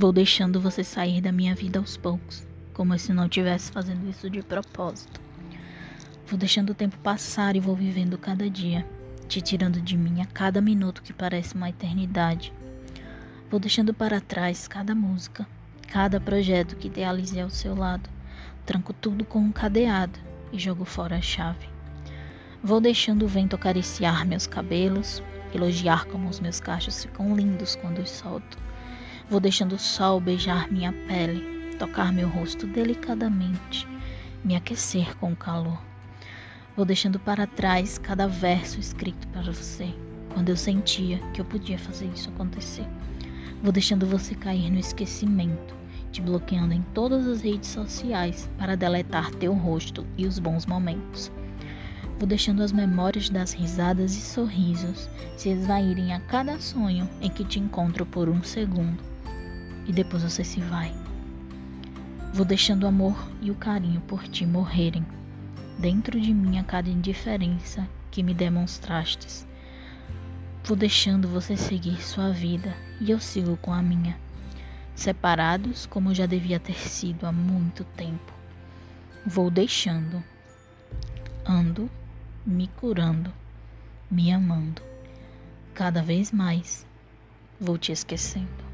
Vou deixando você sair da minha vida aos poucos, como se não estivesse fazendo isso de propósito. Vou deixando o tempo passar e vou vivendo cada dia, te tirando de mim a cada minuto que parece uma eternidade. Vou deixando para trás cada música, cada projeto que idealizei ao seu lado. Tranco tudo com um cadeado e jogo fora a chave. Vou deixando o vento acariciar meus cabelos, elogiar como os meus cachos ficam lindos quando os solto. Vou deixando o sol beijar minha pele, tocar meu rosto delicadamente, me aquecer com o calor. Vou deixando para trás cada verso escrito para você, quando eu sentia que eu podia fazer isso acontecer. Vou deixando você cair no esquecimento, te bloqueando em todas as redes sociais para deletar teu rosto e os bons momentos. Vou deixando as memórias das risadas e sorrisos se esvaírem a cada sonho em que te encontro por um segundo. E depois você se vai. Vou deixando o amor e o carinho por ti morrerem dentro de mim a cada indiferença que me demonstrastes. Vou deixando você seguir sua vida e eu sigo com a minha. Separados como já devia ter sido há muito tempo. Vou deixando. Ando, me curando, me amando. Cada vez mais vou te esquecendo.